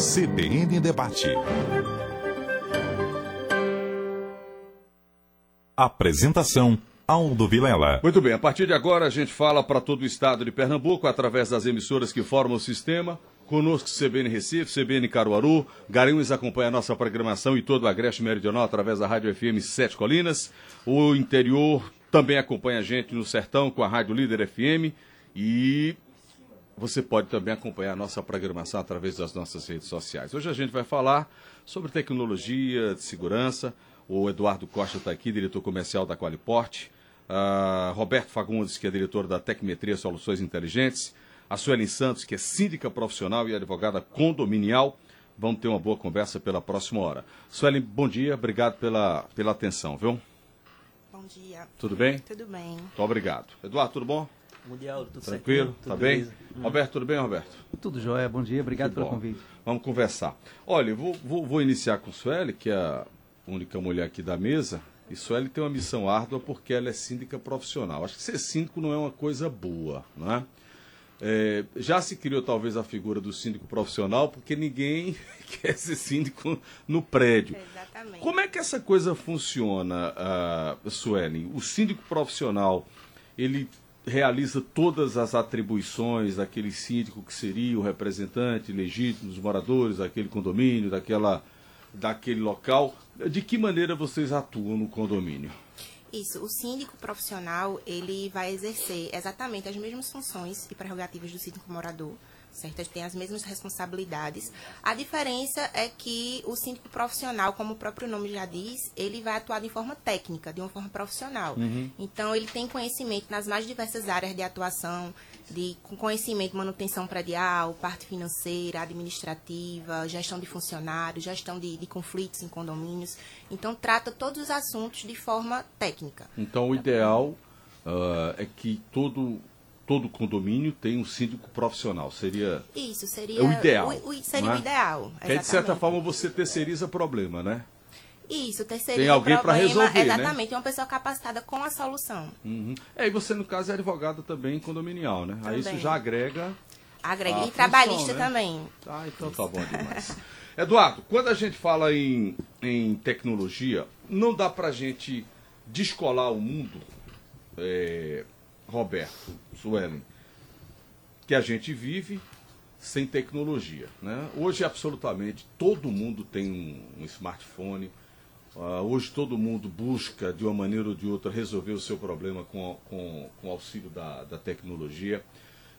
CBN Debate. Apresentação Aldo Vilela. Muito bem, a partir de agora a gente fala para todo o estado de Pernambuco através das emissoras que formam o sistema. Conosco CBN Recife, CBN Caruaru, Garanhuns acompanha a nossa programação e todo o Agreste Meridional através da Rádio FM Sete Colinas. O interior também acompanha a gente no Sertão com a Rádio Líder FM e você pode também acompanhar a nossa programação através das nossas redes sociais. Hoje a gente vai falar sobre tecnologia de segurança. O Eduardo Costa está aqui, diretor comercial da Qualiporte. Uh, Roberto Fagundes, que é diretor da Tecmetria Soluções Inteligentes a Suelen Santos, que é síndica profissional e advogada condominial. Vamos ter uma boa conversa pela próxima hora. Suelen, bom dia, obrigado pela, pela atenção, viu? Bom dia. Tudo bem? Tudo bem. Muito obrigado. Eduardo, tudo bom? Mundial, tudo Tranquilo? certinho? Tá Tudo bem? beleza? Hum. Roberto, tudo bem, Roberto? Tudo jóia, bom dia, obrigado pelo bom. convite. Vamos conversar. Olha, vou, vou, vou iniciar com Sueli, que é a única mulher aqui da mesa. E Sueli tem uma missão árdua porque ela é síndica profissional. Acho que ser síndico não é uma coisa boa, né? É, já se criou talvez a figura do síndico profissional porque ninguém quer ser síndico no prédio. Exatamente. Como é que essa coisa funciona, uh, Suelen? O síndico profissional, ele realiza todas as atribuições daquele síndico que seria o representante legítimo dos moradores daquele condomínio, daquela, daquele local. De que maneira vocês atuam no condomínio? Isso, o síndico profissional, ele vai exercer exatamente as mesmas funções e prerrogativas do síndico morador, certo? Ele tem as mesmas responsabilidades. A diferença é que o síndico profissional, como o próprio nome já diz, ele vai atuar de forma técnica, de uma forma profissional. Então, ele tem conhecimento nas mais diversas áreas de atuação, de conhecimento, manutenção predial, parte financeira, administrativa, gestão de funcionários, gestão de, de conflitos em condomínios. Então, trata todos os assuntos de forma técnica. Então, o ideal ah, é que todo, todo condomínio tenha um síndico profissional. Seria. Isso seria É o ideal, o- o- seria não o é? ideal. Que de certa forma, você terceiriza problema, né? Isso, terceiriza Tem alguém problema, resolver, né? Exatamente, uma pessoa capacitada com a solução. Uhum. É, e você, no caso, é advogado também condominial, né? Aí isso Também. já agrega. Agrega. E função, trabalhista né? também. Ah, então tá bom demais. Eduardo, quando a gente fala em, em tecnologia, não dá pra gente descolar o mundo, é, Roberto, Suelen, que a gente vive sem tecnologia. Né? Hoje, absolutamente, todo mundo tem um, smartphone. Ah, hoje, todo mundo busca, de uma maneira ou de outra, resolver o seu problema com, com, com o auxílio da, da tecnologia.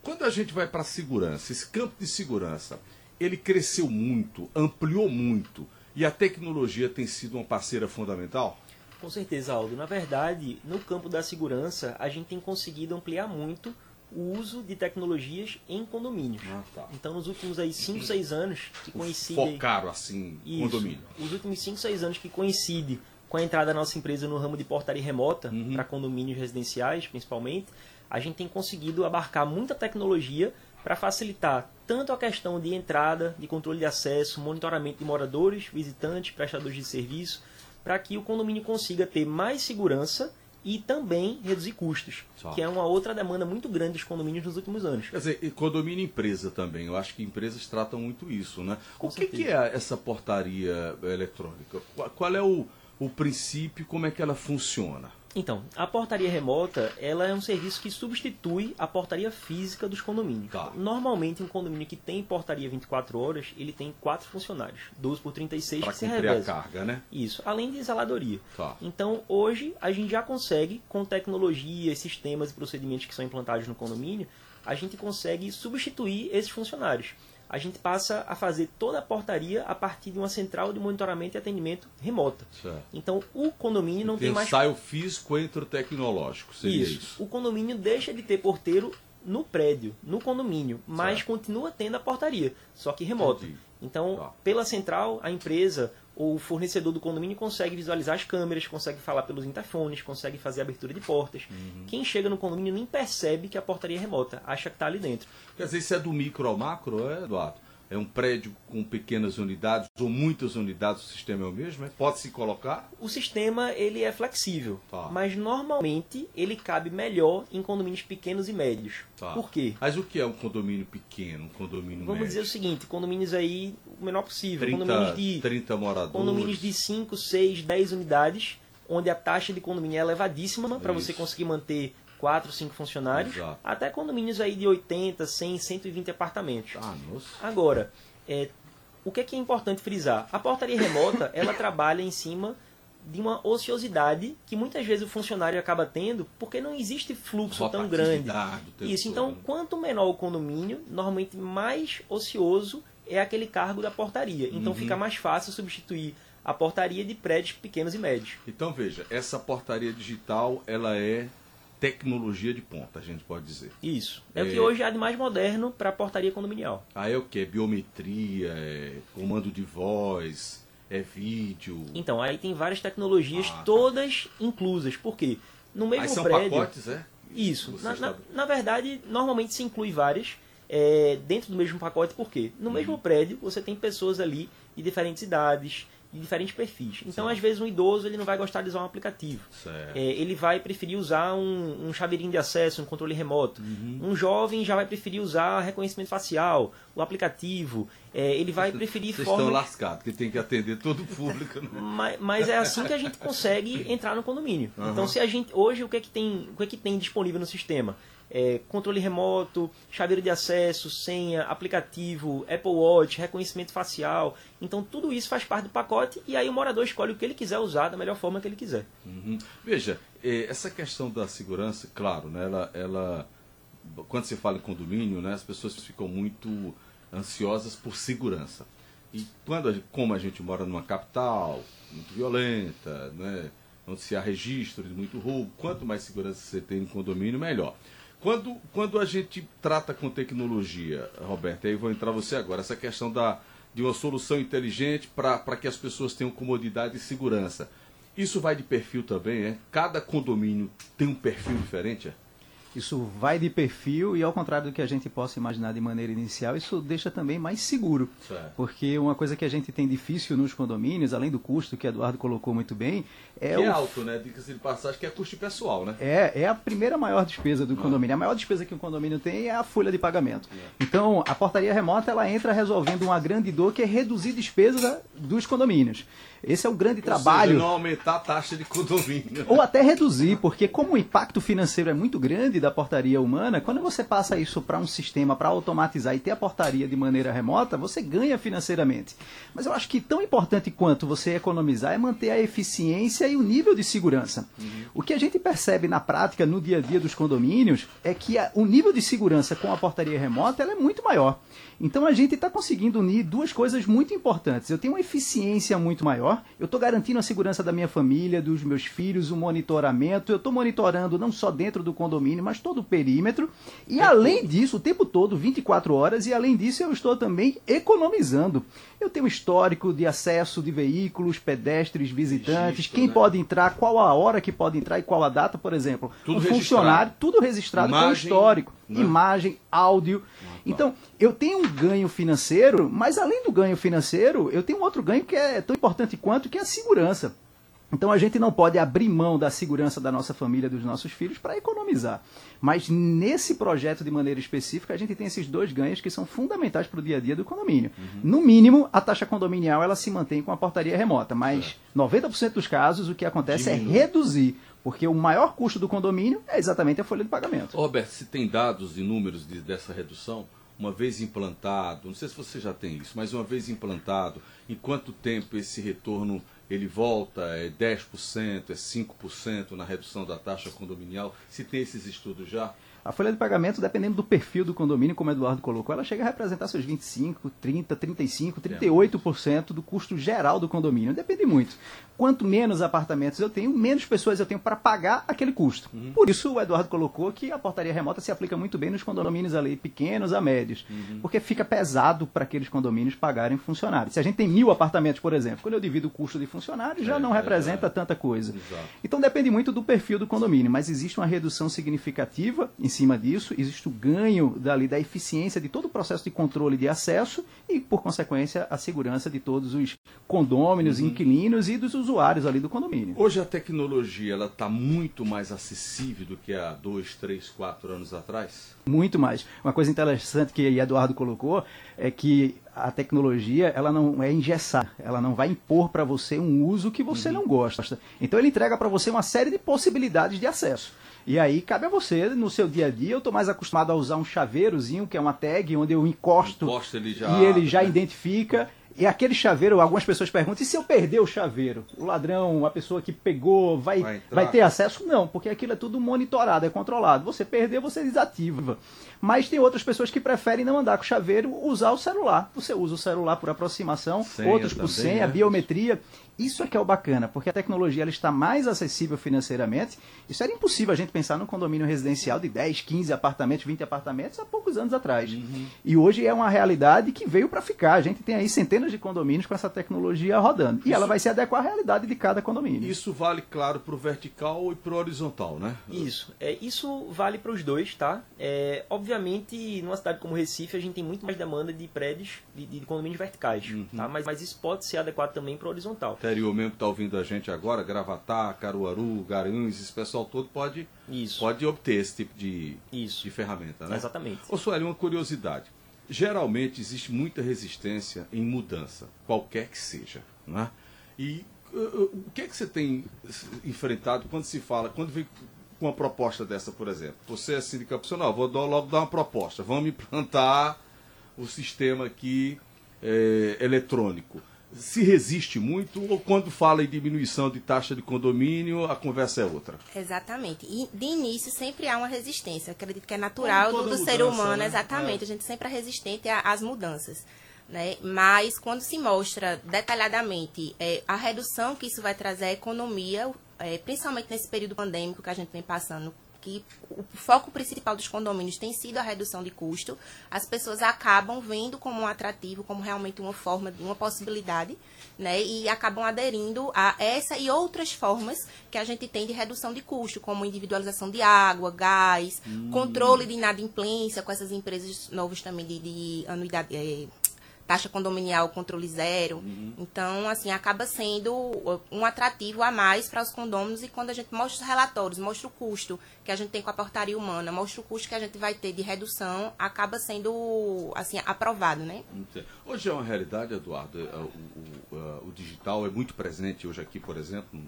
Quando a gente vai para a segurança, esse campo de segurança, ele cresceu muito, ampliou muito, e a tecnologia tem sido uma parceira fundamental? Com certeza, Aldo. Na verdade, no campo da segurança, a gente tem conseguido ampliar muito o uso de tecnologias em condomínios. Ah, tá. Então, nos últimos aí 5, 6 anos, que coincidem... Focaram, assim, Isso. condomínio. Os últimos 5, 6 anos que coincide com a entrada da nossa empresa no ramo de portaria remota, Uhum. para condomínios residenciais principalmente, a gente tem conseguido abarcar muita tecnologia para facilitar tanto a questão de entrada, de controle de acesso, monitoramento de moradores, visitantes, prestadores de serviço, para que o condomínio consiga ter mais segurança e também reduzir custos, Só. que é uma outra demanda muito grande dos condomínios nos últimos anos. Quer dizer, e condomínio e empresa também. Eu acho que empresas tratam muito isso, né? Com o que, que é essa portaria eletrônica? Qual, qual é o, o princípio, como é que ela funciona? Então, a portaria remota, ela é um serviço que substitui a portaria física dos condomínios. Tá. Normalmente, um condomínio que tem portaria 24 horas, ele tem quatro funcionários, 12 por 36 Para que se cumprir a revezam. carga, né? Isso, além de zeladoria. Tá. Então, hoje, a gente já consegue, com tecnologia, sistemas e procedimentos que são implantados no condomínio, a gente consegue substituir esses funcionários. A gente passa a fazer toda a portaria a partir de uma central de monitoramento e atendimento remota. Certo. Então, o condomínio não Tem tem o mais saio físico entre o tecnológico, seria isso. isso. O condomínio deixa de ter porteiro no prédio, no condomínio, mas Certo. continua tendo a portaria, só que remoto. Entendi. Então, Tá. pela central, a empresa o fornecedor do condomínio consegue visualizar as câmeras, consegue falar pelos interfones, consegue fazer abertura de portas. Uhum. Quem chega no condomínio nem percebe que a portaria é remota, acha que está ali dentro. Quer dizer, isso é do micro ao macro, é, Eduardo? É um prédio com pequenas unidades ou muitas unidades, o sistema é o mesmo? É? Pode se colocar? O sistema ele é flexível, Tá. mas normalmente ele cabe melhor em condomínios pequenos e médios. Tá. Por quê? Mas o que é um condomínio pequeno, um condomínio Vamos médio? dizer o seguinte, condomínios aí o menor possível, 30, condomínios de 30 moradores. condomínios de 5, 6, 10 unidades, onde a taxa de condomínio é elevadíssima para você conseguir manter 4, 5 funcionários, Exato. até condomínios aí de 80, 100, 120 apartamentos. Ah, nossa. Agora, é, o que é, que é importante frisar? A portaria remota, ela trabalha em cima de uma ociosidade que muitas vezes o funcionário acaba tendo porque não existe fluxo tão grande. Isso, todo, então, né? quanto menor o condomínio, normalmente mais ocioso é aquele cargo da portaria. Então Uhum. fica mais fácil substituir a portaria de prédios pequenos e médios. Então veja, essa portaria digital, ela é tecnologia de ponta, a gente pode dizer. Isso. É, o É. que hoje há de mais moderno para a portaria condominial. Aí é o que? Biometria, é comando de voz, é vídeo. Então, aí tem várias tecnologias, Ah, tá. todas inclusas. Por quê? No mesmo Aí são prédio. pacotes, é? Isso. Na, na, na verdade, normalmente se inclui várias é, dentro do mesmo pacote, por quê? No mesmo prédio, você tem pessoas ali de diferentes idades, de diferentes perfis. Então, Certo. às vezes, um idoso ele não vai gostar de usar um aplicativo. É, ele vai preferir usar um, um chaveirinho de acesso, um controle remoto. Uhum. Um jovem já vai preferir usar reconhecimento facial, o aplicativo. É, ele vai preferir Vocês formas... estão lascados, que tem que atender todo o público. Né? Mas, mas é assim que a gente consegue entrar no condomínio. Então, se a gente hoje o que é que tem, o que é que tem disponível no sistema? É, controle remoto, chaveiro de acesso, senha, aplicativo, Apple Watch, reconhecimento facial. Então, tudo isso faz parte do pacote e aí o morador escolhe o que ele quiser usar da melhor forma que ele quiser. Uhum. Veja, eh, essa questão da segurança, claro, né, ela, ela, quando se fala em condomínio, né, as pessoas ficam muito ansiosas por segurança. E quando, a como a gente mora numa capital muito violenta, né, onde se há registro de muito roubo, quanto mais segurança você tem em condomínio, melhor. Quando, quando a gente trata com tecnologia, Roberto, aí vou entrar você agora, essa questão da, de uma solução inteligente para que as pessoas tenham comodidade e segurança. Isso vai de perfil também, é? Cada condomínio tem um perfil diferente, é? Isso vai de perfil e, ao contrário do que a gente possa imaginar de maneira inicial, isso deixa também mais seguro. Certo. Porque uma coisa que a gente tem difícil nos condomínios, além do custo que Eduardo colocou muito bem, é que é o alto, né? Diga-se de passagem que é custo pessoal, né? É, é a primeira maior despesa do condomínio. A maior despesa que um condomínio tem é a folha de pagamento. Então, a portaria remota ela entra resolvendo uma grande dor que é reduzir despesa dos condomínios. Esse é o grande Ou trabalho. seja, não aumentar a taxa de condomínio. Ou até reduzir, porque como o impacto financeiro é muito grande da portaria humana, quando você passa isso para um sistema para automatizar e ter a portaria de maneira remota, você ganha financeiramente. Mas eu acho que tão importante quanto você economizar é manter a eficiência e o nível de segurança. O que a gente percebe na prática, no dia a dia dos condomínios, é que a- o nível de segurança com a portaria remota ela é muito maior. Então a gente está conseguindo unir duas coisas muito importantes. Eu tenho uma eficiência muito maior, eu estou garantindo a segurança da minha família, dos meus filhos, o monitoramento, eu estou monitorando não só dentro do condomínio, mas todo o perímetro. E além disso, o tempo todo, 24 horas, e além disso eu estou também economizando. Eu tenho histórico de acesso de veículos, pedestres, visitantes, Registro, quem né? pode entrar, qual a hora que pode entrar e qual a data, por exemplo. Tudo um funcionário, tudo registrado com Imagem, histórico, né? imagem, áudio. Então, eu tenho um ganho financeiro, mas além do ganho financeiro, eu tenho um outro ganho que é tão importante quanto, que é a segurança. Então a gente não pode abrir mão da segurança da nossa família, dos nossos filhos, para economizar. Mas nesse projeto de maneira específica, a gente tem esses dois ganhos que são fundamentais para o dia a dia do condomínio. No mínimo, a taxa condominial ela se mantém com a portaria remota, mas 90% dos casos o que acontece Diminui. é reduzir, porque o maior custo do condomínio é exatamente a folha de pagamento. Roberto, se tem dados e números de- dessa redução, uma vez implantado, não sei se você já tem isso, mas uma vez implantado, em quanto tempo esse retorno ele volta? É 10%, é 5% na redução da taxa condominial? Se tem esses estudos já? A folha de pagamento, dependendo do perfil do condomínio, como o Eduardo colocou, ela chega a representar seus 25, 30, 35, 38% do custo geral do condomínio. Depende muito. Quanto menos apartamentos eu tenho, menos pessoas eu tenho para pagar aquele custo. Por isso o Eduardo colocou que a portaria remota se aplica muito bem nos condomínios ali pequenos a médios, porque fica pesado para aqueles condomínios pagarem funcionários. Se a gente tem mil apartamentos, por exemplo, quando eu divido o custo de funcionário, já É, não é, representa é. tanta coisa. Exato. Então depende muito do perfil do condomínio, mas existe uma redução significativa em cima disso, existe o ganho dali da eficiência de todo o processo de controle de acesso e, por consequência, a segurança de todos os condôminos, Uhum. inquilinos e dos usuários ali do condomínio. Hoje a tecnologia ela está muito mais acessível do que há dois, três, quatro anos atrás. Muito mais. Uma coisa interessante que Eduardo colocou é que a tecnologia ela não é engessar, ela não vai impor para você um uso que você não gosta. Então ele entrega para você uma série de possibilidades de acesso. E aí cabe a você, no seu dia a dia, eu estou mais acostumado a usar um chaveirozinho, que é uma tag, onde eu encosto, ele já e ele já né? identifica. E aquele chaveiro, algumas pessoas perguntam, e se eu perder o chaveiro? O ladrão, a pessoa que pegou, vai, Vai vai, ter acesso? Não, porque aquilo é tudo monitorado, é controlado. Você perder, você desativa. Mas tem outras pessoas que preferem não andar com o chaveiro, usar o celular. Você usa o celular por aproximação, Senha outros por senha, né? biometria. Isso é que é o bacana, porque a tecnologia ela está mais acessível financeiramente. Isso era impossível a gente pensar num condomínio residencial de 10, 15 apartamentos, 20 apartamentos há poucos anos atrás. Uhum. E hoje é uma realidade que veio para ficar. A gente tem aí centenas de condomínios com essa tecnologia rodando. E ela vai se adequar à realidade de cada condomínio. Isso vale, claro, para o vertical e para o horizontal, né? Isso. É, isso vale para os dois, tá? É, obviamente, numa cidade como Recife, a gente tem muito mais demanda de prédios, de, de condomínios verticais, Uhum. tá? Mas, mas isso pode ser adequado também para o horizontal. Interior mesmo que está ouvindo a gente agora, Gravatá, Caruaru, Garanhuns, esse pessoal todo pode, Isso. pode obter esse tipo de, Isso. de ferramenta, né? Exatamente. Ô, Sueli, uma curiosidade. Geralmente existe muita resistência em mudança, qualquer que seja, né? E uh, uh, o que é que você tem enfrentado quando se fala, quando vem com uma proposta dessa, por exemplo? Você é sindicato profissional, vou dar- logo dar uma proposta. Vamos implantar o sistema aqui eh, eletrônico. Se resiste muito ou quando fala em diminuição de taxa de condomínio, a conversa é outra? Exatamente. E de início sempre há uma resistência. Acredito que é natural do, do ser mudança, humano, né? exatamente. É. A gente sempre é resistente às mudanças. Né? Mas quando se mostra detalhadamente é, a redução que isso vai trazer à economia, é, principalmente nesse período pandêmico que a gente vem passando, que o foco principal dos condomínios tem sido a redução de custo, as pessoas acabam vendo como um atrativo, como realmente uma forma, uma possibilidade, né? E acabam aderindo a essa e outras formas que a gente tem de redução de custo, como individualização de água, gás, controle de inadimplência com essas empresas novas também de, de anuidade. eh, taxa condominial controle zero. Então, assim, acaba sendo um atrativo a mais para os condôminos e quando a gente mostra os relatórios, mostra o custo que a gente tem com a portaria humana, mostra o custo que a gente vai ter de redução, acaba sendo, assim, aprovado, né? Hoje é uma realidade, Eduardo. é, O, o- o- o digital é muito presente hoje aqui, por exemplo,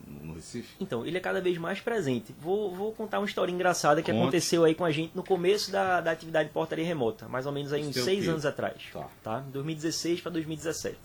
Recife. Então, ele é cada vez mais presente. Vou, vou contar uma história engraçada que Conte. aconteceu aí com a gente no começo da, da atividade de portaria remota, mais ou menos aí Isso uns seis anos atrás. Tá. Tá? 2016 para 2017.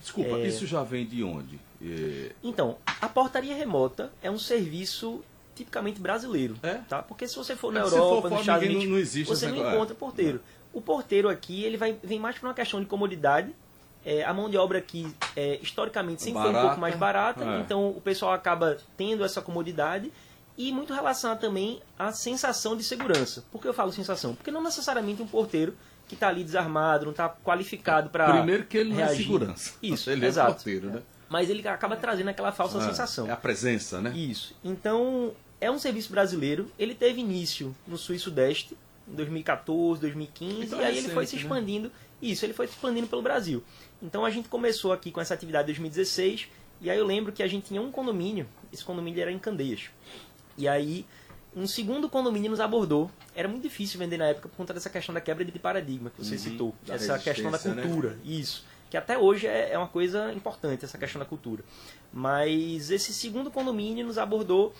Desculpa, É. isso já vem de onde? É, Então, a portaria remota é um serviço tipicamente brasileiro, É? tá? Porque se você for na É se Europa, for nos Estados Unidos, não existe você não encontra porteiro. O porteiro aqui, ele vai, vem mais por uma questão de comodidade. É, a mão de obra aqui, é, historicamente, sempre foi um Barata. pouco mais barata, É. então o pessoal acaba tendo essa comodidade e muito relacionado também à sensação de segurança. Por que eu falo sensação? Porque não necessariamente um porteiro que está ali desarmado, não está qualificado para Primeiro que ele não é reagir. segurança. Isso, ele exato. é porteiro, né? Mas ele acaba trazendo aquela falsa Ah, sensação. É a presença, né? Isso. Então, é um serviço brasileiro. Ele teve início no Sul e Sudeste, em 2014, 2015, Então e é aí ele foi se né? expandindo. Isso, ele foi se expandindo pelo Brasil. Então a gente começou aqui com essa atividade em 2016, e aí eu lembro que a gente tinha um condomínio, esse condomínio era em Candeias. E aí um segundo condomínio nos abordou. Era muito difícil vender na época por conta dessa questão da quebra de paradigma que você citou. Uhum. da Essa questão da né? cultura. Isso. Que até hoje é, é uma coisa importante, essa questão da cultura. Mas esse segundo condomínio nos abordou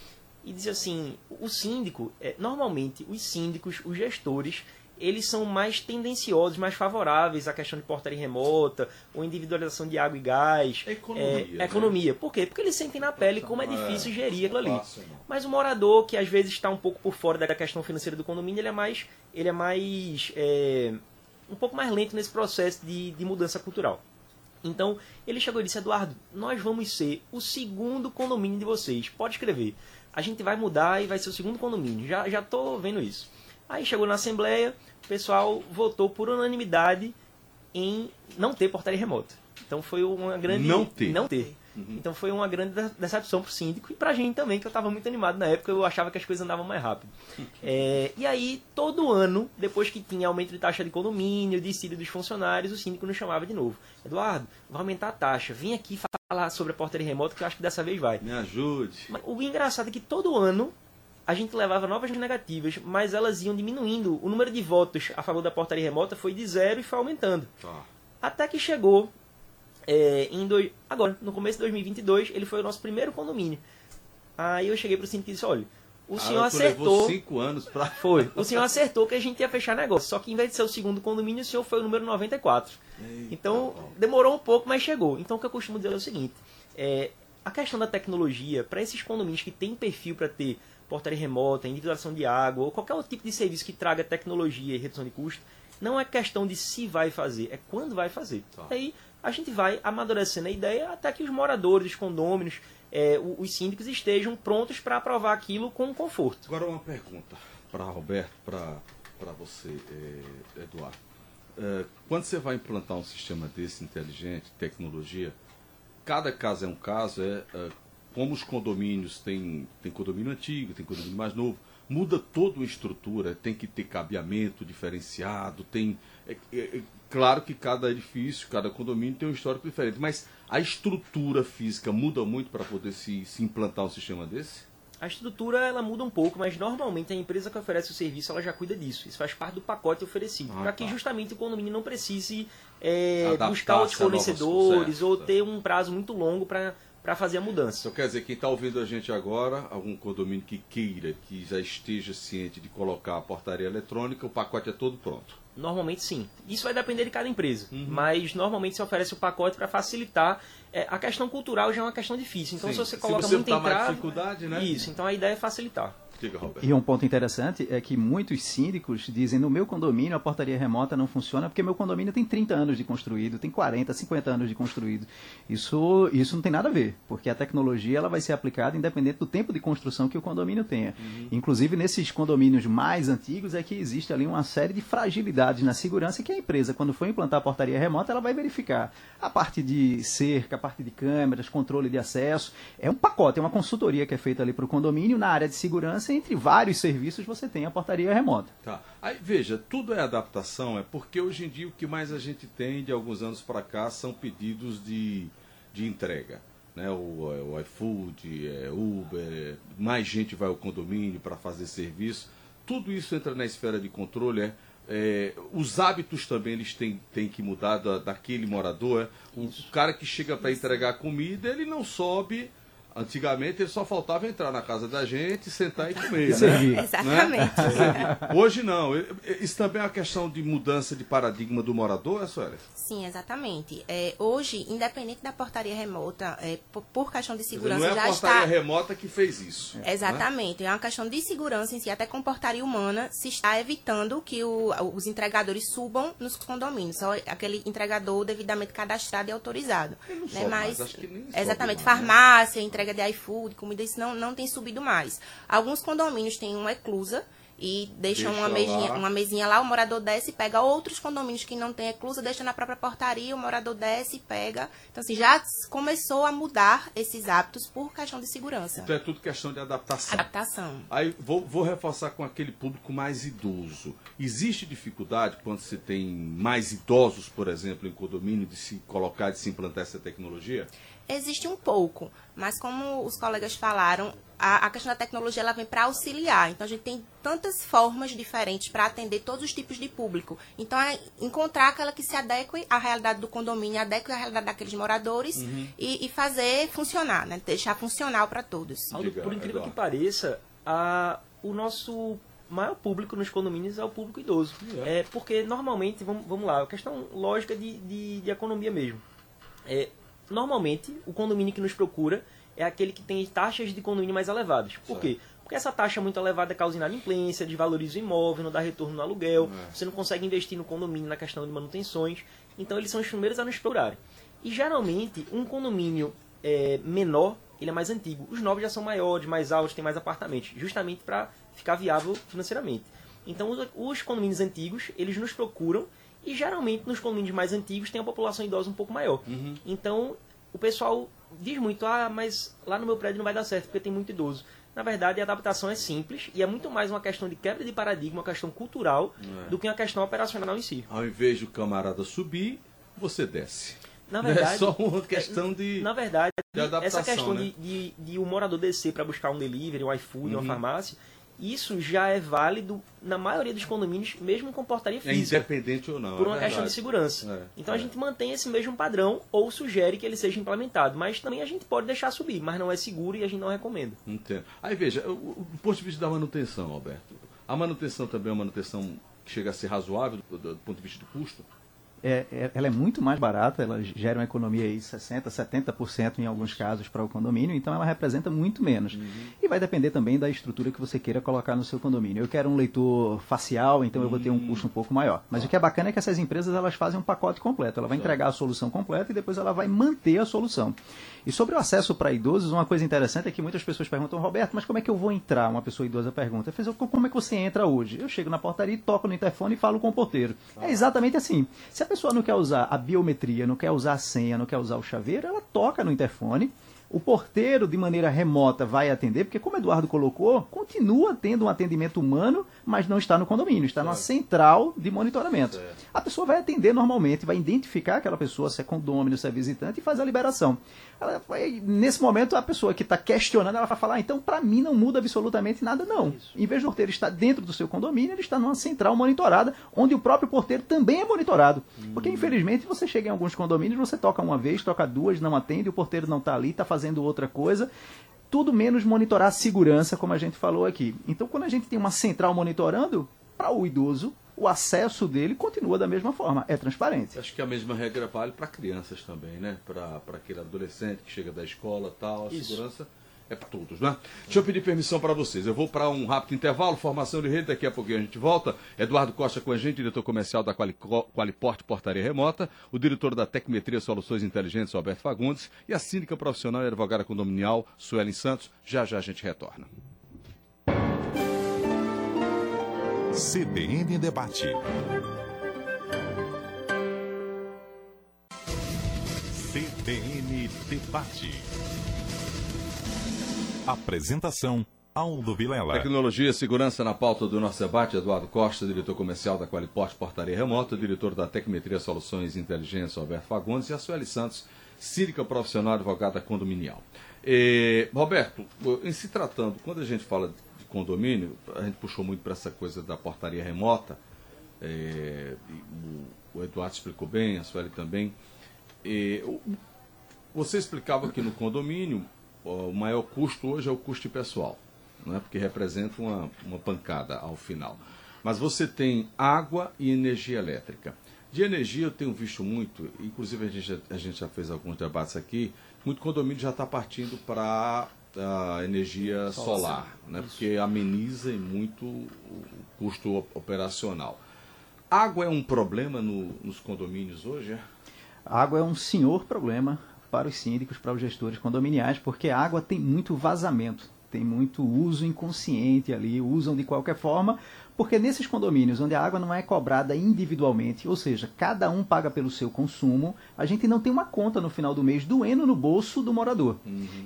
e disse assim: o síndico, é, normalmente os síndicos, os gestores, eles são mais tendenciosos, mais favoráveis à questão de portaria remota, ou individualização de água e gás. Economia, É, né? economia. Por quê? Porque eles sentem na pele como é difícil gerir aquilo ali. Mas o morador, que às vezes está um pouco por fora da questão financeira do condomínio, ele é mais, ele é mais é, um pouco mais lento nesse processo de, de mudança cultural. Então, ele chegou e disse, Eduardo, nós vamos ser o segundo condomínio de vocês. Pode escrever. A gente vai mudar e vai ser o segundo condomínio. Já, já tô vendo isso. Aí chegou na Assembleia, o pessoal votou por unanimidade em não ter portaria remota. Então foi uma grande... Não ter. Não ter. Então foi uma grande de- decepção pro síndico e pra gente também, que eu estava muito animado na época, eu achava que as coisas andavam mais rápido. É, e aí, todo ano, depois que tinha aumento de taxa de condomínio, dissídio dos funcionários, o síndico nos chamava de novo. Eduardo, vai aumentar a taxa, vem aqui falar sobre a portaria remota que eu acho que dessa vez vai. Me ajude. Mas o engraçado é que todo ano a gente levava novas negativas, mas elas iam diminuindo. O número de votos a favor da portaria remota foi de zero e foi aumentando. Tá. Até que chegou é, em dois, agora, no começo de 2022, ele foi o nosso primeiro condomínio. Aí eu cheguei pro síndico e disse, olha, o senhor Ah, acertou... cinco anos pra... Foi. O senhor acertou que a gente ia fechar negócio. Só que em vez de ser o segundo condomínio, o senhor foi o número 94. então, demorou um pouco, mas chegou. Então, o que eu costumo dizer é o seguinte: é, a questão da tecnologia, para esses condomínios que têm perfil para ter portaria remota, individualização de água, ou qualquer outro tipo de serviço que traga tecnologia e redução de custo, não é questão de se vai fazer, é quando vai fazer. Tá. Aí a gente vai amadurecendo a ideia até que os moradores, os condôminos, é, os síndicos estejam prontos para aprovar aquilo com conforto. Agora uma pergunta para Roberto, para você, eh, Eduardo. Eh, quando você vai implantar um sistema desse inteligente, tecnologia, cada caso é um caso, é eh, como os condomínios tem, tem condomínio antigo, tem condomínio mais novo, muda toda a estrutura, tem que ter cabeamento diferenciado, tem. É, é- é claro que cada edifício, cada condomínio tem um histórico diferente, mas a estrutura física muda muito para poder se, se implantar um sistema desse? A estrutura ela muda um pouco, mas normalmente a empresa que oferece o serviço ela já cuida disso. Isso faz parte do pacote oferecido. Ah, para que tá. justamente o condomínio não precise é, buscar outros fornecedores certo, ou certo. ter um prazo muito longo para fazer a mudança. Então quer dizer, quem está ouvindo a gente agora, algum condomínio que queira, que já esteja ciente de colocar a portaria eletrônica, o pacote é todo pronto. Normalmente sim. Isso vai depender de cada empresa. Uhum. Mas normalmente se oferece o pacote para facilitar. É, a questão cultural já é uma questão difícil. Então Sim. se você Se coloca você muito botar em mais trave, dificuldade, né? Isso, então a ideia é facilitar. Diga, Roberto. E um ponto interessante é que muitos síndicos dizem no meu condomínio a portaria remota não funciona porque meu condomínio tem 30 anos de construído, tem 40, 50 anos de construído. Isso, isso não tem nada a ver, porque a tecnologia ela vai ser aplicada independente do tempo de construção que o condomínio tenha. Inclusive nesses condomínios mais antigos é que existe ali uma série de fragilidades na segurança que a empresa, quando for implantar a portaria remota, ela vai verificar a parte de cerca, a parte de câmeras, controle de acesso. É um pacote, é uma consultoria que é feita ali para o condomínio na área de segurança. Entre vários serviços você tem a portaria remota. Tá. Aí, veja, tudo é adaptação, é porque hoje em dia o que mais a gente tem de alguns anos para cá são pedidos de, de entrega. Né? O, o iFood, é Uber, é, mais gente vai ao condomínio para fazer serviço. Tudo isso entra na esfera de controle. É, é, os hábitos também eles têm, têm que mudar da, daquele morador. é. O, o cara que chega para entregar comida, ele não sobe. Antigamente ele só faltava entrar na casa da gente, sentar e comer. né? Exatamente. Hoje não. Isso também é uma questão de mudança de paradigma do morador, é, Sueli? Sim, exatamente. É, hoje, independente da portaria remota, é, por, por questão de Quer dizer, segurança, não é a já portaria está. remota que fez isso. né? Exatamente. É uma questão de segurança em si, até com portaria humana, se está evitando que o- os entregadores subam nos condomínios. Só aquele entregador devidamente cadastrado e autorizado. Ele não né? sobe Mas, mais, acho que nem sobe exatamente, né? Entrega de iFood, comida, isso não, não tem subido mais. Alguns condomínios têm uma eclusa e deixam Deixa uma, mesinha, lá. uma mesinha lá, o morador desce e pega. Outros condomínios que não têm eclusa, deixa na própria portaria, o morador desce e pega. Então, assim, já começou a mudar esses hábitos por questão de segurança. Então é tudo questão de adaptação. Adaptação. Aí vou, vou reforçar com aquele público mais idoso. Existe dificuldade quando se tem mais idosos, por exemplo, em condomínio, de se colocar, de se implantar essa tecnologia? Existe um pouco, mas como os colegas falaram, a, a questão da tecnologia ela vem para auxiliar. Então a gente tem tantas formas diferentes para atender todos os tipos de público. Então é encontrar aquela que se adeque à realidade do condomínio, adeque à realidade daqueles moradores e, e fazer funcionar, né? Deixar funcional para todos. Aldo, por incrível Eduardo. que pareça, a, o nosso maior público nos condomínios é o público idoso. É. porque normalmente, vamos, vamos lá, é questão lógica de, de, de economia mesmo. É, normalmente, o condomínio que nos procura é aquele que tem taxas de condomínio mais elevadas. Por quê? Porque essa taxa muito elevada causa inadimplência, desvaloriza o imóvel, não dá retorno no aluguel, você não consegue investir no condomínio na questão de manutenções. Então, eles são os primeiros a nos procurarem. E geralmente, um condomínio é, menor, ele é mais antigo. Os novos já são maiores, mais altos, tem mais apartamentos, justamente para ficar viável financeiramente. Então, os, os condomínios antigos, eles nos procuram e geralmente nos condomínios mais antigos tem a população idosa um pouco maior. Então, o pessoal diz muito, ah, mas lá no meu prédio não vai dar certo porque tem muito idoso. Na verdade, a adaptação é simples e é muito mais uma questão de quebra de paradigma, uma questão cultural, É. do que uma questão operacional em si. Ao invés do camarada subir, você desce. Na Não verdade, é só uma questão de. Na verdade, de adaptação, essa questão né? de, de, de o morador descer para buscar um delivery, um iFood, Uhum. uma farmácia, isso já é válido na maioria dos condomínios, mesmo com portaria É física. independente ou não. por é uma questão de segurança. É, então é. a gente mantém esse mesmo padrão ou sugere que ele seja implementado, mas também a gente pode deixar subir, mas não é seguro e a gente não recomenda. Entendo. Aí veja, o, o- do ponto de vista da manutenção, Alberto. A manutenção também é uma manutenção que chega a ser razoável do, do- do ponto de vista do custo? É, é- ela é muito mais barata, ela gera uma economia de 60%, 70% em alguns casos para o condomínio, então ela representa muito menos. E vai depender também da estrutura que você queira colocar no seu condomínio. Eu quero um leitor facial, então eu vou ter um custo um pouco maior. Mas o que é bacana é que essas empresas elas fazem um pacote completo. Ela vai entregar a solução completa e depois ela vai manter a solução. E sobre o acesso para idosos, uma coisa interessante é que muitas pessoas perguntam, Roberto, mas como é que eu vou entrar? Uma pessoa idosa pergunta. Eu como é que você entra hoje? Eu chego na portaria, toco no interfone e falo com o porteiro. É exatamente assim. Se a pessoa não quer usar a biometria, não quer usar a senha, não quer usar o chaveiro, ela toca no interfone. O porteiro, de maneira remota, vai atender, porque, como o Eduardo colocou, continua tendo um atendimento humano, mas não está no condomínio, está numa central de monitoramento. A pessoa vai atender normalmente, vai identificar aquela pessoa, se é condômino, se é visitante, e faz a liberação. Ela nesse momento, a pessoa que está questionando, ela vai falar: ah, então, para mim, não muda absolutamente nada, não. Em vez do porteiro estar dentro do seu condomínio, ele está numa central monitorada, onde o próprio porteiro também é monitorado. Porque, infelizmente, você chega em alguns condomínios, você toca uma vez, toca duas, não atende, o porteiro não está ali, está fazendo outra coisa. Tudo menos monitorar a segurança, como a gente falou aqui. Então, quando a gente tem uma central monitorando, para o idoso, o acesso dele continua da mesma forma, é transparente. Acho que a mesma regra vale para crianças também, né? Para aquele adolescente que chega da escola tal. A Isso. segurança é para todos, né? Deixa eu pedir permissão para vocês. Eu vou para um rápido intervalo, formação de rede, daqui a pouquinho a gente volta. Eduardo Costa com a gente, diretor comercial da Qualiporte Portaria Remota, o diretor da Tecmetria Soluções Inteligentes, Alberto Fagundes, e a síndica profissional e advogada condominial, Suelen Santos. Já já a gente retorna. CBN Debate. CBN Debate. Apresentação: Aldo Vilela. Tecnologia e segurança na pauta do nosso debate. Eduardo Costa, diretor comercial da Qualiporte Portaria Remota, diretor da Tecmetria Soluções Inteligência, Alberto Fagundes, e a Sueli Santos, síndica profissional advogada condominial. Eh, Roberto, em se tratando, quando a gente fala de condomínio, a gente puxou muito para essa coisa da portaria remota. e o, o Eduardo explicou bem, a Sueli também. O- você explicava que no condomínio o maior custo hoje é o custo pessoal, né? porque representa uma, uma pancada ao final. Mas você tem água e energia elétrica. De energia eu tenho visto muito, inclusive a gente, já- a gente já fez alguns debates aqui, muito condomínio já está partindo para a energia solar, né? porque ameniza muito o custo op- operacional. Água é um problema no- nos condomínios hoje? é? Água é um senhor problema para os síndicos, para os gestores condominiais, porque a água tem muito vazamento, tem muito uso inconsciente ali, usam de qualquer forma, porque nesses condomínios onde a água não é cobrada individualmente, ou seja, cada um paga pelo seu consumo, a gente não tem uma conta no final do mês doendo no bolso do morador.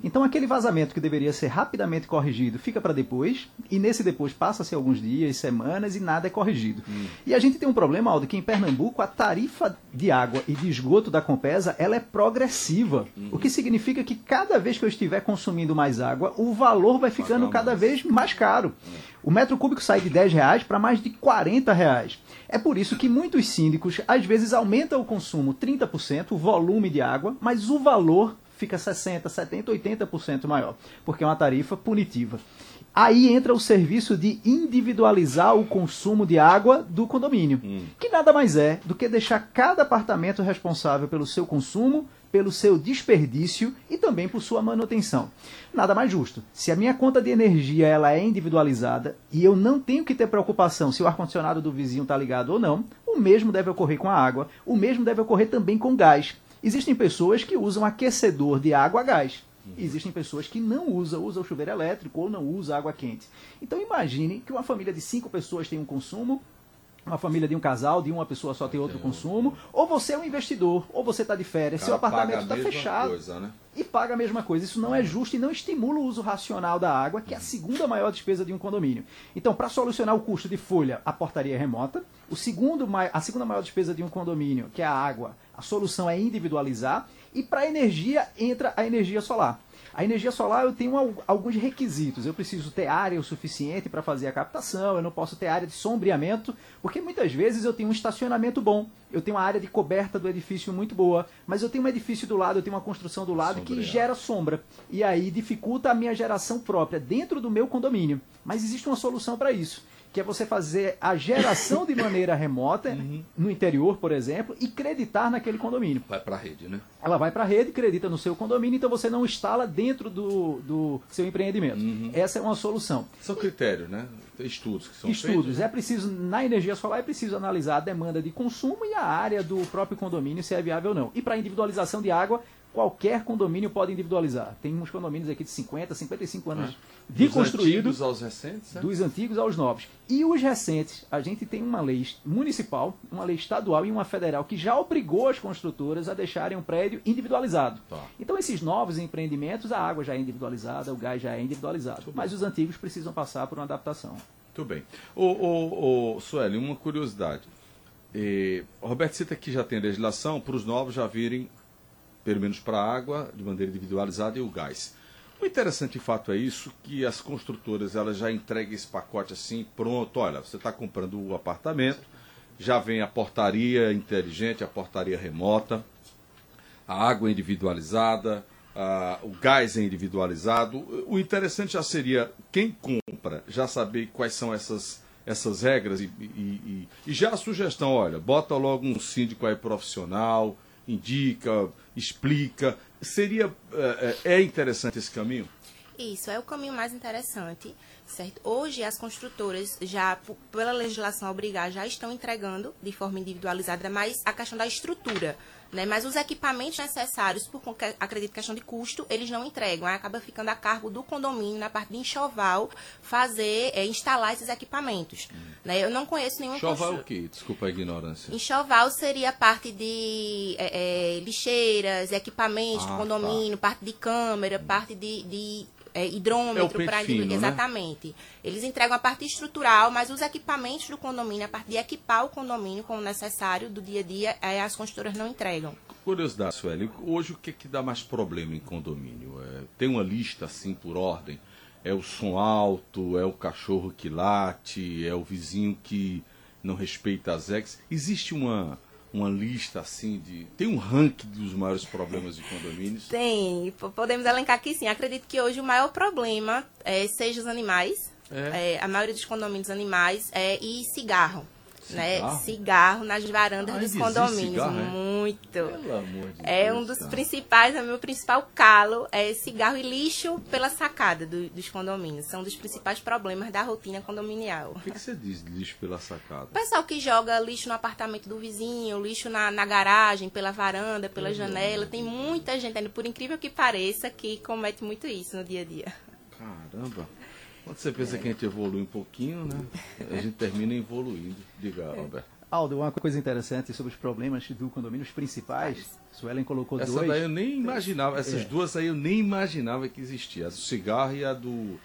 Então aquele vazamento que deveria ser rapidamente corrigido fica para depois, e nesse depois passa-se alguns dias, semanas e nada é corrigido. E a gente tem um problema, Aldo, que em Pernambuco a tarifa de água e de esgoto da Compesa ela é progressiva, o que significa que cada vez que eu estiver consumindo mais água, o valor vai ficando cada vez mais caro. O metro cúbico sai de 10 reais para mais de 40 reais. É por isso que muitos síndicos às vezes aumentam o consumo 30%, o volume de água, mas o valor fica 60, 70, 80% maior, porque é uma tarifa punitiva. Aí entra o serviço de individualizar o consumo de água do condomínio, que nada mais é do que deixar cada apartamento responsável pelo seu consumo, pelo seu desperdício e também por sua manutenção. Nada mais justo. Se a minha conta de energia ela é individualizada e eu não tenho que ter preocupação se o ar-condicionado do vizinho está ligado ou não, o mesmo deve ocorrer com a água, o mesmo deve ocorrer também com gás. Existem pessoas que usam aquecedor de água a gás. Existem pessoas que não usam, usam chuveiro elétrico ou não usam água quente. Então imagine que uma família de cinco pessoas tem um consumo uma família de um casal, de uma pessoa só tem outro consumo, ou você é um investidor, ou você está de férias, seu Cara, paga apartamento está fechado coisa, né? e paga a mesma coisa. Isso não é justo e não estimula o uso racional da água, que é a segunda maior despesa de um condomínio. Então, para solucionar o custo de folha, a portaria é remota. O segundo, a segunda maior despesa de um condomínio, que é a água, a solução é individualizar. E para a energia, entra a energia solar. A energia solar eu tenho al- alguns requisitos. Eu preciso ter área o suficiente para fazer a captação, eu não posso ter área de sombreamento, porque muitas vezes eu tenho um estacionamento bom, eu tenho uma área de coberta do edifício muito boa, mas eu tenho um edifício do lado, eu tenho uma construção do lado que Sombreado. gera sombra. E aí dificulta a minha geração própria dentro do meu condomínio. Mas existe uma solução para isso. Que é você fazer a geração de maneira remota, Uhum. no interior, por exemplo, e creditar naquele condomínio Vai pra rede, né? ela vai para a rede, credita no seu condomínio, então você não instala dentro do, do seu empreendimento. Uhum. Essa é uma solução. São critérios, né? Estudos que são Estudos. feitos. É preciso, na energia solar, é preciso analisar a demanda de consumo e a área do próprio condomínio, se é viável ou não. E para individualização de água, qualquer condomínio pode individualizar. Tem uns condomínios aqui de 50, 55 anos de Dos construído antigos aos recentes, né? dos antigos aos novos. E os recentes, a gente tem uma lei municipal, uma lei estadual e uma federal que já obrigou as construtoras a deixarem um prédio individualizado. Tá. Então, esses novos empreendimentos, a água já é individualizada, o gás já é individualizado. Mas os antigos precisam passar por uma adaptação. Muito bem. Ô, ô, ô, Sueli, uma curiosidade. Eh, o Roberto cita que já tem legislação para os novos já virem, pelo menos para a água, de maneira individualizada e o gás. O interessante fato é isso, que as construtoras elas já entregam esse pacote assim, pronto, olha, você está comprando o apartamento, já vem a portaria inteligente, a portaria remota, a água é individualizada, a- o gás é individualizado. O interessante já seria quem compra já saber quais são essas, essas regras e, e- e- e já a sugestão, olha, bota logo um síndico aí profissional, indica, explica. Seria é, é é interessante esse caminho? Isso é o caminho mais interessante, certo? Hoje as construtoras já pela legislação obrigar já estão entregando de forma individualizada, mas a questão da estrutura, né? Mas os equipamentos necessários, por acredito questão de custo, eles não entregam, aí acaba ficando a cargo do condomínio na parte de enxoval fazer é, instalar esses equipamentos, né? Eu não conheço nenhuma Choval constru- o quê? Desculpa a ignorância. Enxoval seria a parte de é, é, lixeiras, equipamentos Ah, do condomínio, parte de câmera, parte de, de é, É hidrômetro pente para fino, né? Eles entregam a parte estrutural, mas os equipamentos do condomínio, a parte de equipar o condomínio como necessário do dia a dia, é, as construtoras não entregam. Curiosidade, Sueli, hoje o que, que dá mais problema em condomínio? É, tem uma lista assim por ordem? É o som alto, é o cachorro que late, é o vizinho que não respeita as ex. Existe uma, uma lista assim de. Tem um ranking dos maiores problemas de condomínios? Tem, podemos elencar aqui sim. Acredito que hoje o maior problema é, seja os animais, É. é, a maioria dos condomínios animais, é, e cigarro. Né? Cigarro? Cigarro nas varandas Ah, dos condomínios. cigarro, é? Muito. Pelo amor de É Deus, um dos principais, é o meu principal calo, é cigarro e lixo pela sacada do- dos condomínios. São dos principais problemas da rotina condominial. O que, que você diz de lixo pela sacada? O pessoal que joga lixo no apartamento do vizinho, lixo na, na garagem, pela varanda, pela janela, tem muita gente, por incrível que pareça, que comete muito isso no dia a dia. Caramba! Quando você pensa que a gente evolui um pouquinho, né? A gente termina evoluindo. Diga, Roberto. Aldo, uma coisa interessante sobre os problemas do condomínio, os principais, Suelen colocou Essa dois. daí eu nem imaginava, essas É. duas aí eu nem imaginava que existia. A do cigarro e a do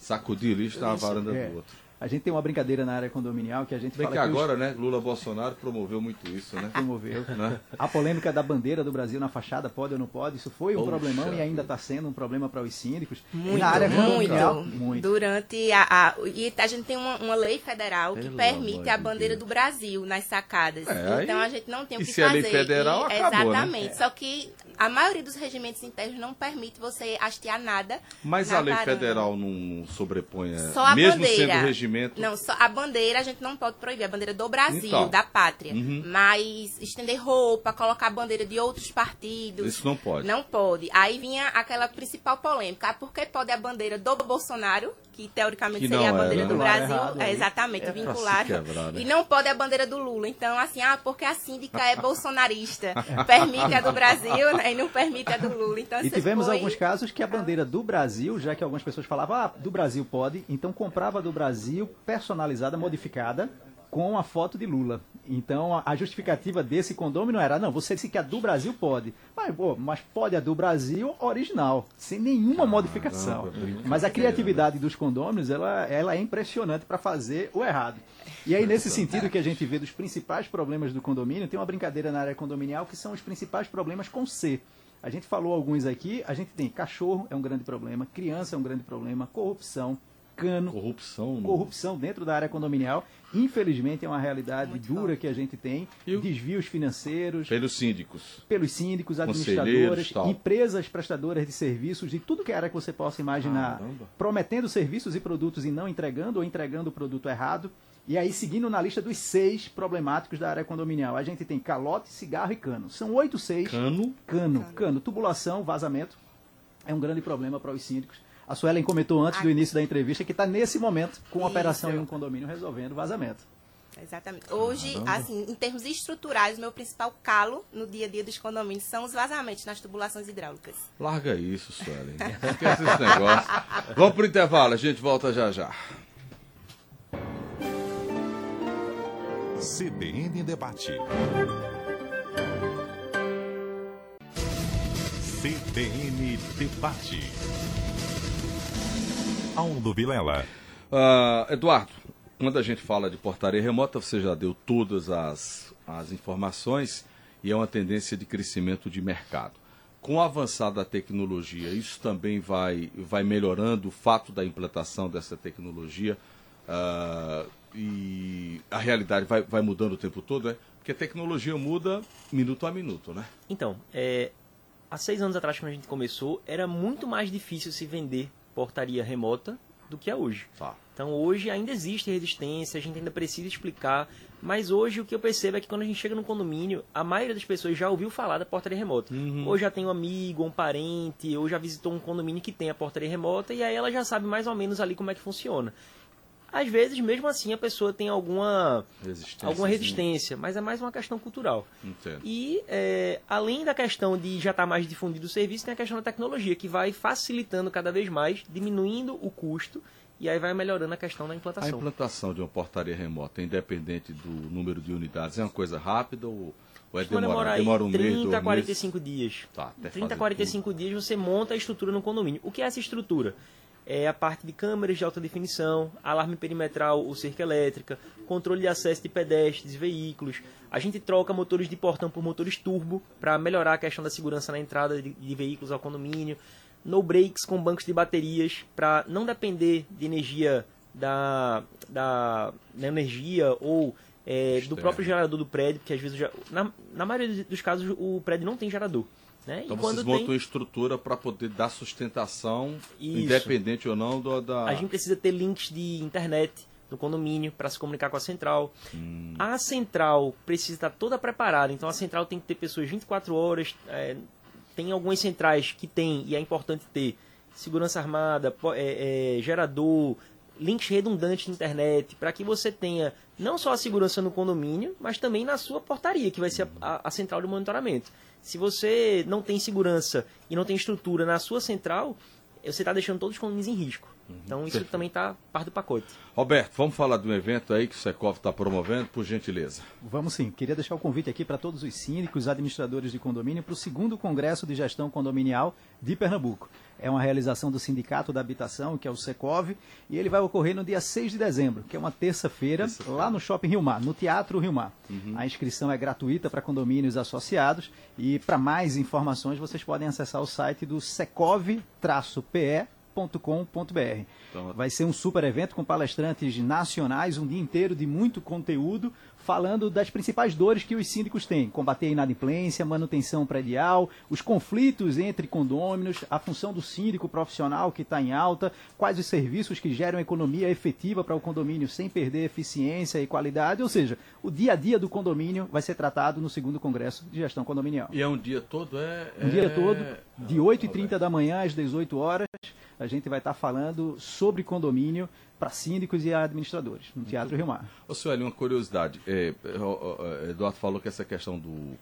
sacudir lixo na varanda É. do outro. A gente tem uma brincadeira na área condominial que a gente Bem fala que que os- agora, né, Lula Bolsonaro promoveu muito isso, né? promoveu. Né? A polêmica da bandeira do Brasil na fachada, pode ou não pode, isso foi um Poxa problemão e ainda está sendo um problema para os síndicos. e Muito, na área muito. condominial, muito. Durante a, a- E a gente tem uma, uma lei federal que Pelo permite amor a de bandeira Deus. do Brasil nas sacadas. É, então aí- a gente não tem o que se é fazer. lei federal, E- acabou, né? Exatamente. Só que a maioria dos regimentos internos não permite você hastear nada. Mas na a lei varanda. federal não sobrepõe, é, Só a mesmo bandeira. sendo regimento. Não, só a bandeira a gente não pode proibir, a bandeira do Brasil, Então. da pátria. Uhum. Mas estender roupa, colocar a bandeira de outros partidos. Isso não pode. Não pode. Aí vinha aquela principal polêmica. Ah, por que pode a bandeira do Bolsonaro, que teoricamente Que seria a não é, bandeira né? do Vincularam Brasil, errado é exatamente É quebrar, né? E não pode a bandeira do Lula. Então, assim, ah, porque a síndica é bolsonarista. permite a do Brasil né, e não permite a do Lula. Então, E tivemos foi- alguns casos que a bandeira do Brasil, já que algumas pessoas falavam, ah, do Brasil pode, então comprava do Brasil, personalizada, modificada, com a foto de Lula. Então a justificativa desse condômino era, não, você disse que a do Brasil pode. Mas, pô, mas pode a do Brasil original, sem nenhuma modificação. Mas a criatividade dos condôminos, ela, ela é impressionante para fazer o errado. E aí, nesse sentido que a gente vê dos principais problemas do condomínio, tem uma brincadeira na área condominial que são os principais problemas com C. A gente falou alguns aqui, a gente tem cachorro é um grande problema, criança é um grande problema, corrupção, cano. Corrupção. Corrupção dentro da área condominial. Infelizmente é uma realidade Muito dura forte. que a gente tem. O- Desvios financeiros Pelos síndicos. pelos síndicos, tal. empresas prestadoras de serviços, de tudo que era que você possa imaginar, Caramba. prometendo serviços e produtos e não entregando ou entregando o produto errado. E aí, seguindo na lista dos seis problemáticos da área condominial, a gente tem calote, cigarro e cano. São oito, seis. Cano. Cano, cano, tubulação, vazamento. É um grande problema para os síndicos. A Suelen comentou antes do início da entrevista que está nesse momento com Isso. operação em um condomínio resolvendo vazamento. Exatamente. Hoje, assim, em termos estruturais, o meu principal calo no dia a dia dos condomínios são os vazamentos nas tubulações hidráulicas. Larga isso, Suelen. Esquece esse negócio. Vamos pro intervalo, a gente volta já já. CBN Debate. CBN Debate. Aldo Vilela. Ah, Eduardo, quando a gente fala de portaria remota, você já deu todas as, as informações e é uma tendência de crescimento de mercado. Com o avançar da tecnologia, isso também vai, vai melhorando o fato da implantação dessa tecnologia ah, e a realidade vai, vai mudando o tempo todo, né? Porque a tecnologia muda minuto a minuto, né? Então, é, há seis anos atrás, quando a gente começou, era muito mais difícil se vender portaria remota do que é hoje. Tá. Então, hoje ainda existe resistência, a gente ainda precisa explicar, mas hoje o que eu percebo é que quando a gente chega no condomínio, a maioria das pessoas já ouviu falar da portaria remota. Ou já tem um amigo, um parente, ou já visitou um condomínio que tem a portaria remota, e aí ela já sabe mais ou menos ali como é que funciona. Às vezes, mesmo assim, a pessoa tem alguma, Resistência. alguma resistência, mas é mais uma questão cultural. Entendo. E é, além da questão de já estar mais difundido o serviço, tem a questão da tecnologia, que vai facilitando cada vez mais, diminuindo o custo, e aí vai melhorando a questão da A implantação. implantação de uma portaria remota, independente do número de unidades, é uma coisa rápida ou, ou é demora, demorar aí demora um 30 mês, a dois 45 dias. Tá, até 30 a fazer 45 dias você monta a estrutura no condomínio. O que é essa estrutura? É a parte de câmeras de alta definição, alarme perimetral ou cerca elétrica, controle de acesso de pedestres e veículos. A gente troca motores de portão por motores turbo para melhorar a questão da segurança na entrada de, de veículos ao condomínio. No breaks com bancos de baterias para não depender de energia da, da, da energia ou é, do próprio gerador do prédio, porque às vezes já, na, na maioria dos casos o prédio não tem gerador. Né? Então vocês montam tem, estrutura para poder dar sustentação, Isso. independente ou não do, da. a gente precisa ter links de internet no condomínio para se comunicar com a central. Hum. A central precisa estar toda preparada, então a central tem que ter pessoas 24 horas. é, tem algumas centrais que tem, e é importante ter, segurança armada, é, é, gerador, links redundantes de internet, para que você tenha não só a segurança no condomínio, mas também na sua portaria, que vai ser a, a- a central de monitoramento. Se você não tem segurança e não tem estrutura na sua central, você está deixando todos os condomínios em risco. Então isso Perfeito. também está parte do pacote. Roberto, vamos falar de um evento aí que o Secov está promovendo, por gentileza. Vamos sim. Queria deixar o convite aqui para todos os síndicos, administradores de condomínio, para o segundo Congresso de Gestão Condominial de Pernambuco. É uma realização do Sindicato da Habitação, que é o Secov, e ele vai ocorrer no dia 6 de dezembro, que é uma terça-feira, lá no Shopping Rio Mar, no Teatro Rio Mar. A inscrição é gratuita para condomínios associados e para mais informações vocês podem acessar o site do secov-pe Então, Vai ser um super evento com palestrantes nacionais, um dia inteiro de muito conteúdo, falando das principais dores que os síndicos têm: combater a inadimplência, manutenção predial, os conflitos entre condôminos, a função do síndico profissional que está em alta, quais os serviços que geram economia efetiva para o condomínio sem perder eficiência e qualidade. Ou seja, o dia a dia do condomínio vai ser tratado no segundo Congresso de Gestão Condominial. E é um dia todo? É, Um dia é- todo, de 8h30 da manhã às 18 horas, a gente vai estar falando sobre condomínio para síndicos e administradores, no Teatro Rio Mar. Ô, Sueli, uma curiosidade. É, Eduardo falou que essa questão do,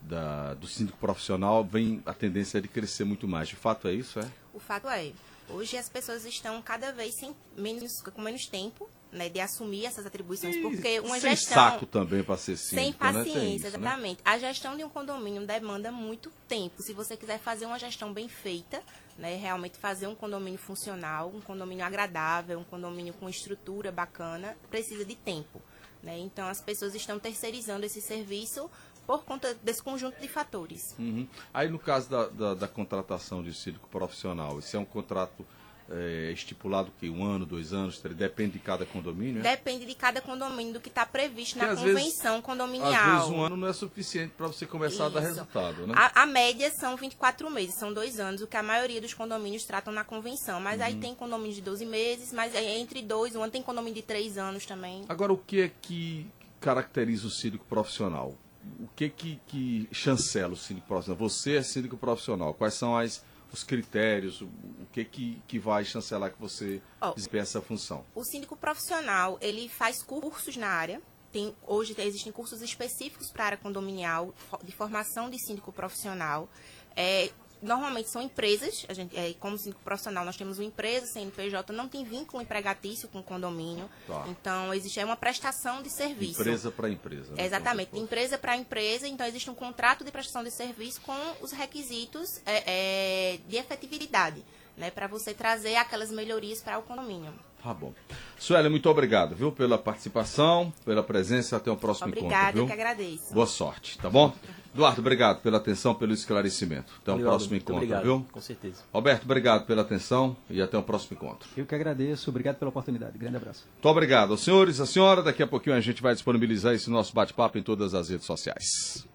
da- do síndico profissional vem a tendência é de crescer muito mais. De fato é isso, é? O fato é, hoje as pessoas estão cada vez sem, menos, com menos tempo né, de assumir essas atribuições, porque uma Sem gestão saco também para ser síndico, sem né? Paciência, isso, né? exatamente. A gestão de um condomínio demanda muito tempo. Se você quiser fazer uma gestão bem feita, né, realmente fazer um condomínio funcional, um condomínio agradável, um condomínio com estrutura bacana, precisa de tempo. Né? Então as pessoas estão terceirizando esse serviço por conta desse conjunto de fatores. Uhum. Aí no caso da, da, da contratação de síndico profissional, esse é um contrato é, estipulado que um ano, dois anos, três, depende de cada condomínio? é? Depende de cada condomínio do que está previsto na Porque, vezes- convenção condominial. Às vezes um ano não é suficiente para você começar a dar Isso. resultado, né? A, a média são 24 meses, são dois anos, o que a maioria dos condomínios tratam na convenção. Mas Uhum. aí tem condomínio de 12 meses, mas é entre dois, um ano tem condomínio de três anos também. Agora, o que é que caracteriza o síndico profissional? O que que, que chancela o síndico profissional? Você é síndico profissional. Quais são as, os critérios? O, que, que que vai chancelar que você Ó, desempenha essa função? O síndico profissional, ele faz cursos na área. Tem, hoje existem cursos específicos para a área condominial, de formação de síndico profissional. É, normalmente são empresas, a gente, é, como profissional, nós temos uma empresa, CNPJ, não tem vínculo empregatício com o condomínio. Tá. Então, existe é uma prestação de serviço. Empresa para empresa. né? Exatamente, Então, empresa para empresa, então existe um contrato de prestação de serviço com os requisitos é, é, de efetividade, né, para você trazer aquelas melhorias para o condomínio. Tá bom. Sueli, muito obrigado, viu, pela participação, pela presença. Até o próximo Obrigada, encontro, eu viu? que agradeço. Boa sorte, tá bom? Eduardo, obrigado pela atenção, pelo esclarecimento. Até o próximo encontro, obrigado, viu? Com certeza. Roberto, obrigado pela atenção e até o próximo encontro. Eu que agradeço, obrigado pela oportunidade. Grande abraço. Muito obrigado aos senhores, a senhora. Daqui a pouquinho a gente vai disponibilizar esse nosso bate-papo em todas as redes sociais.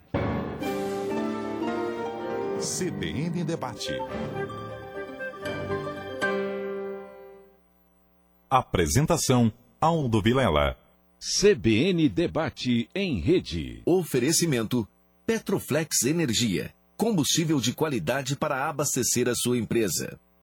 CBN Debate. Apresentação: Aldo Vilela. CBN Debate em Rede. Oferecimento Petroflex Energia. Combustível de qualidade para abastecer a sua empresa.